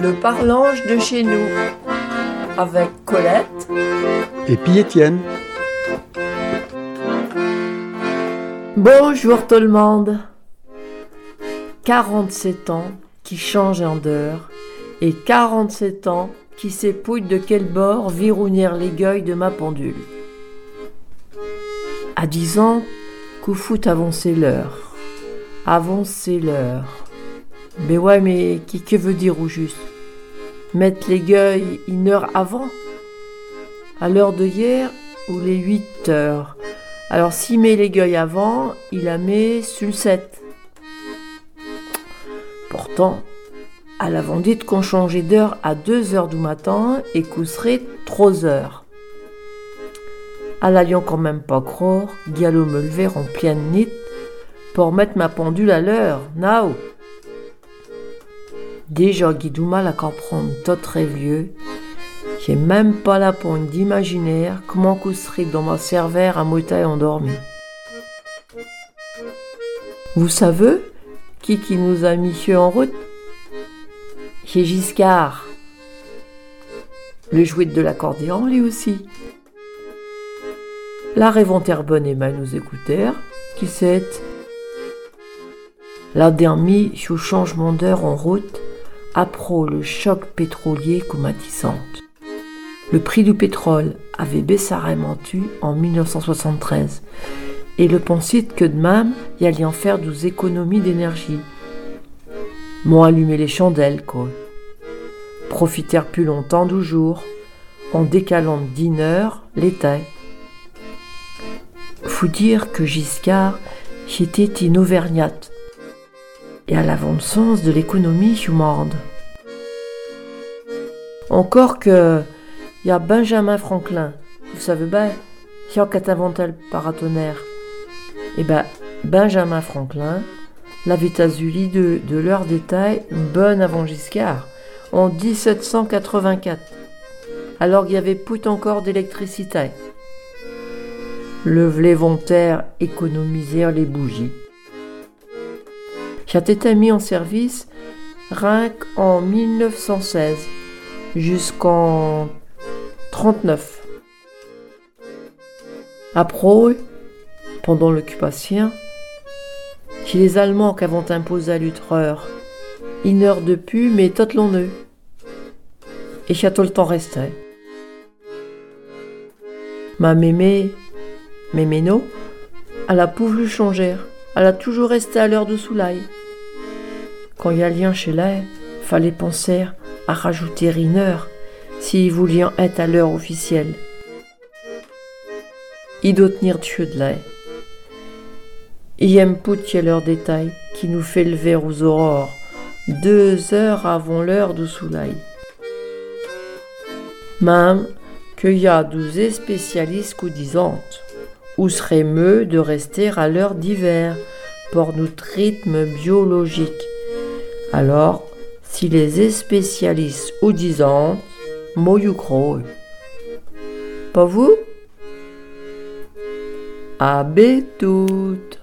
Le parlange de chez nous avec Colette et puis Étienne. Bonjour tout le monde. 47 ans qui changent en d'heure et 47 ans qui s'épouillent de quel bord virounir l'aiguille de ma pendule. À 10 ans, coup fout avancer l'heure. Avancer l'heure. Mais ouais, mais qui que veut dire au juste? Mettre l'aiguille une heure avant? À l'heure de hier ou les 8 heures Alors s'il met l'aiguille avant, il la met sur le 7. Pourtant, à la vendite qu'on changeait d'heure à 2 heures du matin et qu'on serait 3 heures. À l'alliant quand même pas croire, Gallo me lever en pleine nuit pour mettre ma pendule à l'heure, now. Déjà du mal à comprendre tout très vieux. J'ai même pas la pointe d'imaginaire comment serait dans ma cervère à moitié endormi. Vous savez qui qui nous a mis en route? Chez Giscard. Le jouet de l'accordéon, lui aussi. La réventaire bonne et mal nous écoutèrent, qui sait La dernière sous changement d'heure en route, après le choc pétrolier comatissante. Le prix du pétrole avait baissé tu en 1973 et le pensait que de même, y allait en faire des économies d'énergie. M'ont allumé les chandelles, quoi. Profitèrent plus longtemps du jour, en décalant d'une heure l'été. Faut dire que Giscard, j'étais une auvergnate et à l'avant-sens de l'économie humaine. Encore que il y a Benjamin Franklin, vous savez bien, qui a inventé le paratonnerre? Et eh ben Benjamin Franklin l'avait azuli de, de leur détail bonne avant Giscard, en 1784, alors qu'il y avait plus encore d'électricité. Le vlévontaire économisèrent les bougies. J'ai été mis en service rien en 1916 jusqu'en 39. Après, pendant l'occupation, chez les Allemands qui avaient imposé à l'utreur une heure de pu, mais tout l'on Et j'ai tout le temps resté. Ma mémé, méméno, elle a voulu changer. Elle a toujours resté à l'heure de soulaille. Quand il y a lien chez elle, fallait penser à rajouter une heure si voulions être à l'heure officielle. Il doit tenir Dieu de. Il aime a leur détail qui nous fait lever aux aurores, deux heures avant l'heure du soleil. Même qu'il y a douze spécialistes disent où serait mieux de rester à l'heure d'hiver pour notre rythme biologique. Alors, si les spécialistes ou disant, moyu Pas vous? À toutes.